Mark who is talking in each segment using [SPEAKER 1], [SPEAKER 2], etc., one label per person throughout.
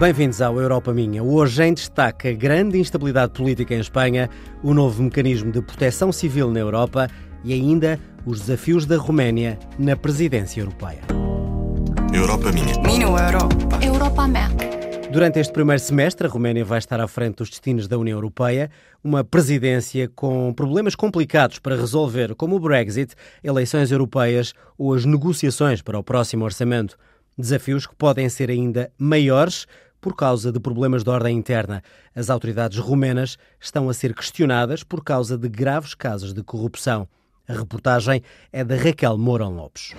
[SPEAKER 1] Bem-vindos ao Europa Minha. Hoje em destaque a grande instabilidade política em Espanha, o novo mecanismo de proteção civil na Europa e ainda os desafios da Roménia na presidência europeia.
[SPEAKER 2] Europa Minha.
[SPEAKER 3] Minha Europa.
[SPEAKER 4] Europa Minha.
[SPEAKER 1] Durante este primeiro semestre, a Roménia vai estar à frente dos destinos da União Europeia, uma presidência com problemas complicados para resolver, como o Brexit, eleições europeias ou as negociações para o próximo orçamento. Desafios que podem ser ainda maiores por causa de problemas de ordem interna. As autoridades romenas estão a ser questionadas por causa de graves casos de corrupção. A reportagem é de Raquel Mourão Lopes.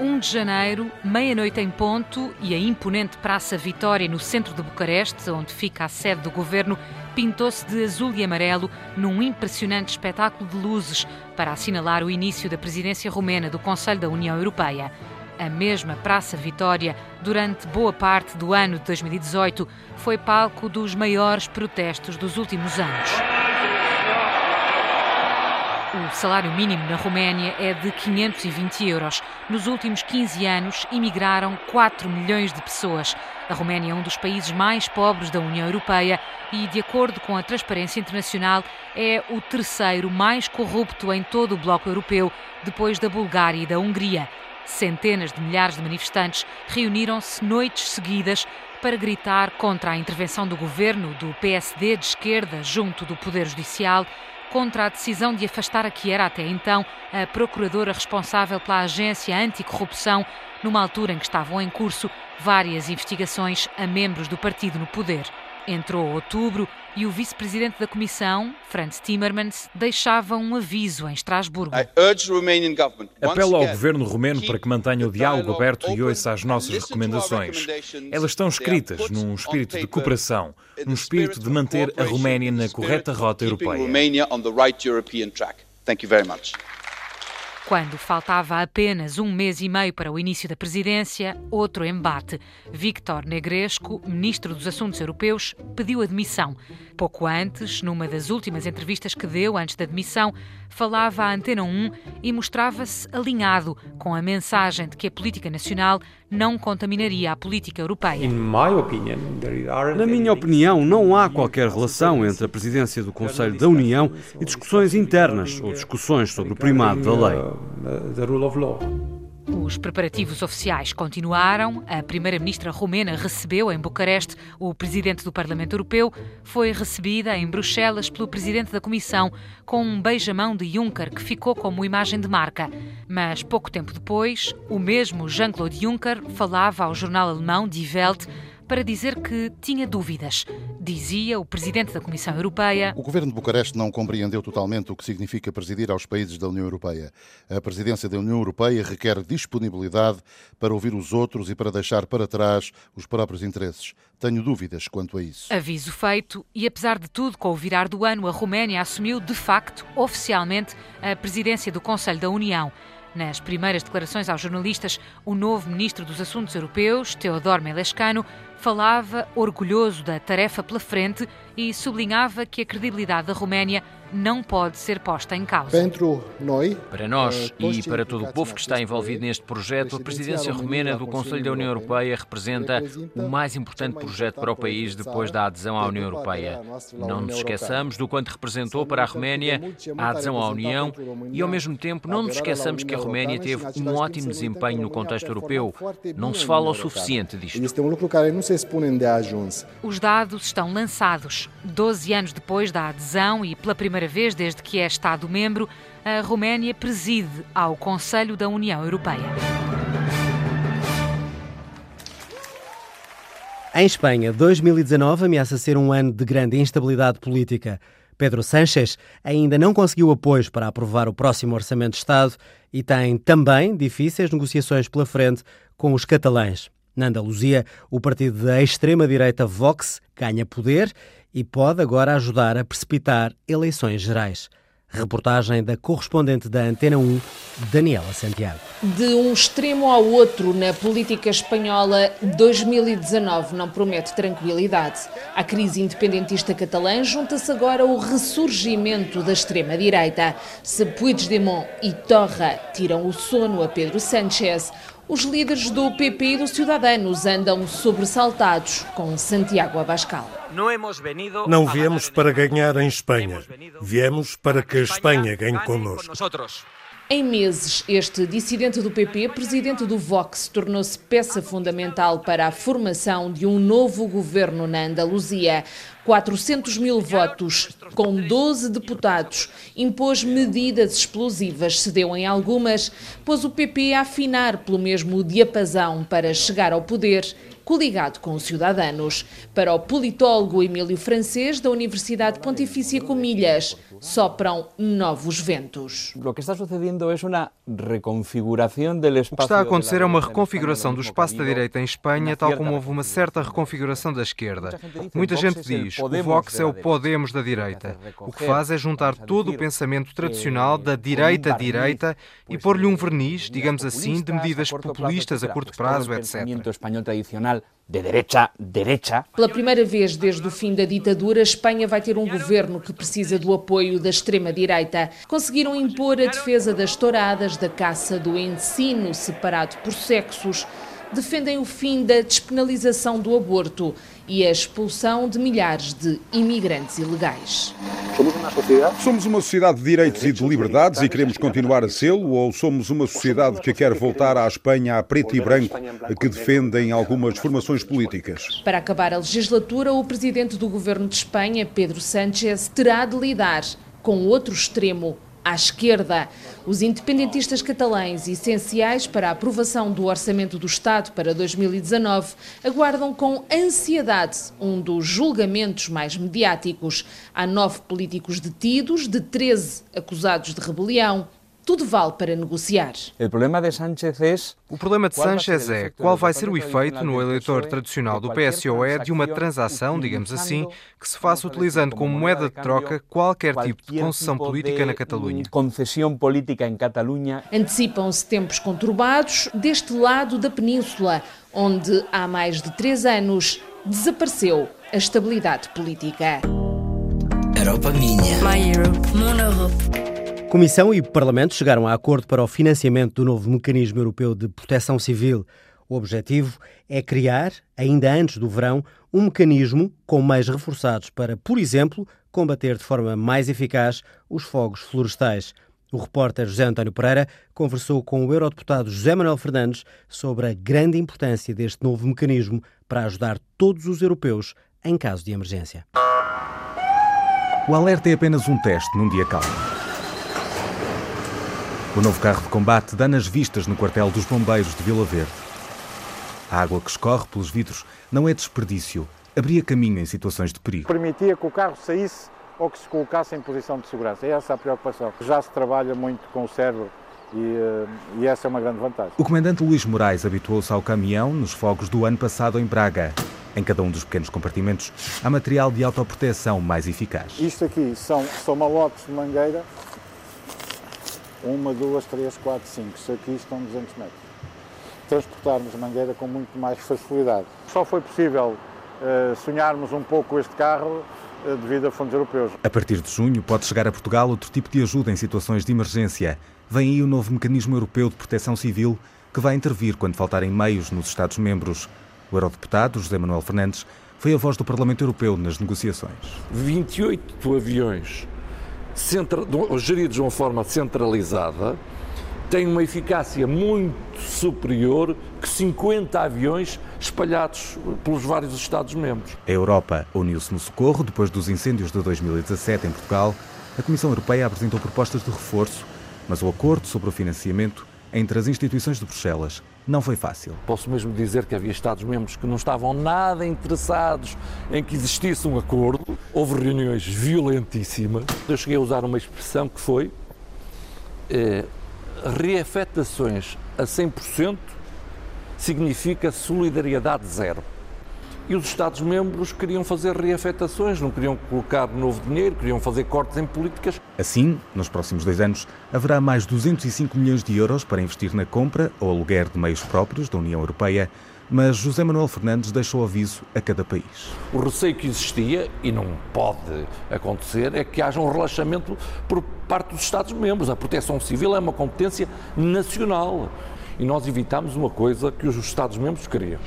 [SPEAKER 5] 1 de janeiro, meia-noite em ponto, e a imponente Praça Vitória, no centro de Bucareste, onde fica a sede do governo, pintou-se de azul e amarelo num impressionante espetáculo de luzes para assinalar o início da presidência romena do Conselho da União Europeia. A mesma Praça Vitória, durante boa parte do ano de 2018, foi palco dos maiores protestos dos últimos anos. O salário mínimo na Roménia é de 520 euros. Nos últimos 15 anos, imigraram 4 milhões de pessoas. A Roménia é um dos países mais pobres da União Europeia e, de acordo com a Transparência Internacional, é o terceiro mais corrupto em todo o bloco europeu, depois da Bulgária e da Hungria. Centenas de milhares de manifestantes reuniram-se noites seguidas para gritar contra a intervenção do governo do PSD de esquerda junto do Poder Judicial, contra a decisão de afastar a que era até então a procuradora responsável pela agência anticorrupção, numa altura em que estavam em curso várias investigações a membros do partido no poder. Entrou outubro e o vice-presidente da Comissão, Franz Timmermans, deixava um aviso em Estrasburgo.
[SPEAKER 6] Apelo ao governo romeno para que mantenha o diálogo aberto e ouça as nossas recomendações. Elas estão escritas num espírito de cooperação, num espírito de manter a Roménia na correta rota europeia.
[SPEAKER 5] Quando faltava apenas um mês e meio para o início da presidência, outro embate. Victor Negresco, ministro dos Assuntos Europeus, pediu admissão. Pouco antes, numa das últimas entrevistas que deu antes da admissão, falava à Antena 1 e mostrava-se alinhado com a mensagem de que a política nacional não contaminaria a política europeia.
[SPEAKER 7] Na minha opinião, não há qualquer relação entre a presidência do Conselho da União e discussões internas ou discussões sobre o primado da lei.
[SPEAKER 5] Os preparativos oficiais continuaram. A primeira-ministra romena recebeu em Bucareste o presidente do Parlamento Europeu. Foi recebida em Bruxelas pelo presidente da Comissão com um beijamão de Juncker que ficou como imagem de marca. Mas pouco tempo depois, o mesmo Jean-Claude Juncker falava ao jornal alemão Die Welt para dizer que tinha dúvidas. Dizia o presidente da Comissão Europeia:
[SPEAKER 8] O governo de Bucareste não compreendeu totalmente o que significa presidir aos países da União Europeia. A presidência da União Europeia requer disponibilidade para ouvir os outros e para deixar para trás os próprios interesses. Tenho dúvidas quanto a isso.
[SPEAKER 5] Aviso feito, e apesar de tudo, com o virar do ano, a Roménia assumiu de facto, oficialmente, a presidência do Conselho da União. Nas primeiras declarações aos jornalistas, o novo ministro dos Assuntos Europeus, Teodor Melescano, falava orgulhoso da tarefa pela frente e sublinhava que a credibilidade da Roménia não pode ser posta em causa.
[SPEAKER 9] Para nós e para todo o povo que está envolvido neste projeto, a presidência romena do Conselho da União Europeia representa o mais importante projeto para o país depois da adesão à União Europeia. Não nos esqueçamos do quanto representou para a Roménia a adesão à União e, ao mesmo tempo, não nos esqueçamos que a Roménia teve um ótimo desempenho no contexto europeu. Não se fala o suficiente disto.
[SPEAKER 5] Os dados estão lançados. Doze anos depois da adesão e pela primeira vez desde que é Estado-membro, a Roménia preside ao Conselho da União Europeia.
[SPEAKER 1] Em Espanha, 2019 ameaça ser um ano de grande instabilidade política. Pedro Sánchez ainda não conseguiu apoios para aprovar o próximo Orçamento de Estado e tem também difíceis negociações pela frente com os catalães. Na Andaluzia, o partido da extrema-direita Vox ganha poder e pode agora ajudar a precipitar eleições gerais. Reportagem da correspondente da Antena 1, Daniela Santiago.
[SPEAKER 10] De um extremo ao outro na política espanhola, 2019 não promete tranquilidade. À crise independentista catalã junta-se agora o ressurgimento da extrema-direita. Se Puigdemont e Torra tiram o sono a Pedro Sánchez, Os líderes do PP e do Ciudadanos andam sobressaltados com Santiago Abascal.
[SPEAKER 3] Não viemos para ganhar em Espanha, viemos para que a Espanha ganhe connosco.
[SPEAKER 10] Em meses, este dissidente do PP, presidente do Vox, tornou-se peça fundamental para a formação de um novo governo na Andaluzia. 400 mil votos, com 12 deputados, impôs medidas explosivas, cedeu em algumas, pôs o PP a afinar pelo mesmo diapasão para chegar ao poder coligado com os cidadãos. Para o politólogo Emílio Francês, da Universidade Pontifícia Comilhas, sopram novos ventos.
[SPEAKER 4] O que está sucedendo é uma reconfiguração do espaço. O que está a acontecer é uma reconfiguração do espaço da direita em Espanha, tal como houve uma certa reconfiguração da esquerda. Muita gente diz o Vox é o Podemos da direita. O que faz é juntar todo o pensamento tradicional da direita-direita e pôr-lhe um verniz, digamos assim, de medidas populistas a curto prazo, etc
[SPEAKER 10] de derecha, derecha. Pela primeira vez desde o fim da ditadura, Espanha vai ter um governo que precisa do apoio da extrema-direita. Conseguiram impor a defesa das touradas, da caça, do ensino separado por sexos. Defendem o fim da despenalização do aborto e a expulsão de milhares de imigrantes ilegais.
[SPEAKER 11] Somos uma sociedade? Somos uma sociedade de direitos e de liberdades e queremos continuar a sê-lo ou somos uma sociedade que quer voltar à Espanha a preto e branco que defendem algumas formações políticas?
[SPEAKER 10] Para acabar a legislatura, o presidente do governo de Espanha, Pedro Sánchez, terá de lidar com outro extremo à esquerda. Os independentistas catalães, essenciais para a aprovação do Orçamento do Estado para 2019, aguardam com ansiedade um dos julgamentos mais mediáticos. Há nove políticos detidos, de 13 acusados de rebelião tudo vale para negociar.
[SPEAKER 4] O problema de Sánchez é
[SPEAKER 12] o problema de Sánchez é qual vai ser o efeito no eleitor tradicional do PSOE de uma transação, digamos assim, que se faça utilizando como moeda de troca qualquer tipo de concessão política na Catalunha.
[SPEAKER 4] Concessão política em Catalunha.
[SPEAKER 10] Antecipam-se tempos conturbados deste lado da península, onde há mais de três anos desapareceu a estabilidade política. Europa minha. My Europe. Mono
[SPEAKER 1] Europe. Comissão e Parlamento chegaram a acordo para o financiamento do novo mecanismo europeu de proteção civil. O objetivo é criar, ainda antes do verão, um mecanismo com meios reforçados para, por exemplo, combater de forma mais eficaz os fogos florestais. O repórter José António Pereira conversou com o eurodeputado José Manuel Fernandes sobre a grande importância deste novo mecanismo para ajudar todos os europeus em caso de emergência.
[SPEAKER 13] O alerta é apenas um teste num dia calmo. O novo carro de combate dá nas vistas no quartel dos bombeiros de Vila Verde. A água que escorre pelos vidros não é desperdício, abria caminho em situações de perigo.
[SPEAKER 14] Permitia que o carro saísse ou que se colocasse em posição de segurança. É essa a preocupação. Já se trabalha muito com o cérebro e, eh, e essa é uma grande vantagem.
[SPEAKER 13] O comandante Luís Moraes habituou-se ao caminhão nos fogos do ano passado em Braga. Em cada um dos pequenos compartimentos há material de autoproteção mais eficaz.
[SPEAKER 14] Isto aqui são, são malotes de mangueira uma, duas, três, quatro, cinco. Isso aqui estão 200 metros. Transportarmos mangueira com muito mais facilidade. Só foi possível uh, sonharmos um pouco este carro uh, devido a fundos europeus.
[SPEAKER 13] A partir de junho pode chegar a Portugal outro tipo de ajuda em situações de emergência. Vem aí o novo mecanismo europeu de proteção civil que vai intervir quando faltarem meios nos Estados-membros. O eurodeputado José Manuel Fernandes foi a voz do Parlamento Europeu nas negociações.
[SPEAKER 15] 28 aviões centra, geridos de uma forma centralizada, têm uma eficácia muito superior que 50 aviões espalhados pelos vários Estados-membros.
[SPEAKER 13] A Europa uniu-se no socorro depois dos incêndios de 2017 em Portugal. A Comissão Europeia apresentou propostas de reforço, mas o acordo sobre o financiamento entre as instituições de Bruxelas não foi fácil.
[SPEAKER 15] Posso mesmo dizer que havia Estados-membros que não estavam nada interessados em que existisse um acordo. Houve reuniões violentíssimas. Eu cheguei a usar uma expressão que foi eh, reafetações a 100% significa solidariedade zero e os Estados-membros queriam fazer reafetações, não queriam colocar novo dinheiro, queriam fazer cortes em políticas.
[SPEAKER 13] Assim, nos próximos dois anos, haverá mais 205 milhões de euros para investir na compra ou aluguer de meios próprios da União Europeia, mas José Manuel Fernandes deixou aviso a cada país.
[SPEAKER 15] O receio que existia, e não pode acontecer, é que haja um relaxamento por parte dos Estados-membros. A proteção civil é uma competência nacional E nós evitámos uma coisa que os Estados-membros queriam.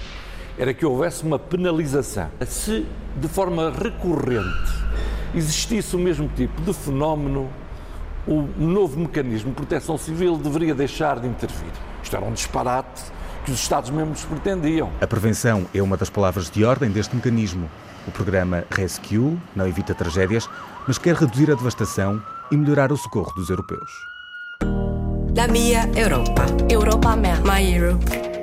[SPEAKER 15] Era que houvesse uma penalização. Se de forma recorrente existisse o mesmo tipo de fenómeno, o novo mecanismo de proteção civil deveria deixar de intervir. Isto era um disparate que os Estados-membros pretendiam.
[SPEAKER 13] A prevenção é uma das palavras de ordem deste mecanismo. O programa Rescue não evita tragédias, mas quer reduzir a devastação e melhorar o socorro dos europeus.
[SPEAKER 16] La Mia Europa. Europa My Europe.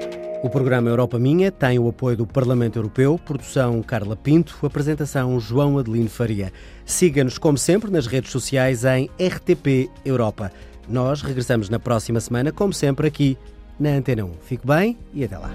[SPEAKER 1] O programa Europa Minha tem o apoio do Parlamento Europeu, produção Carla Pinto, apresentação João Adelino Faria. Siga-nos, como sempre, nas redes sociais em RTP Europa. Nós regressamos na próxima semana, como sempre, aqui na Antena 1. Fique bem e até lá.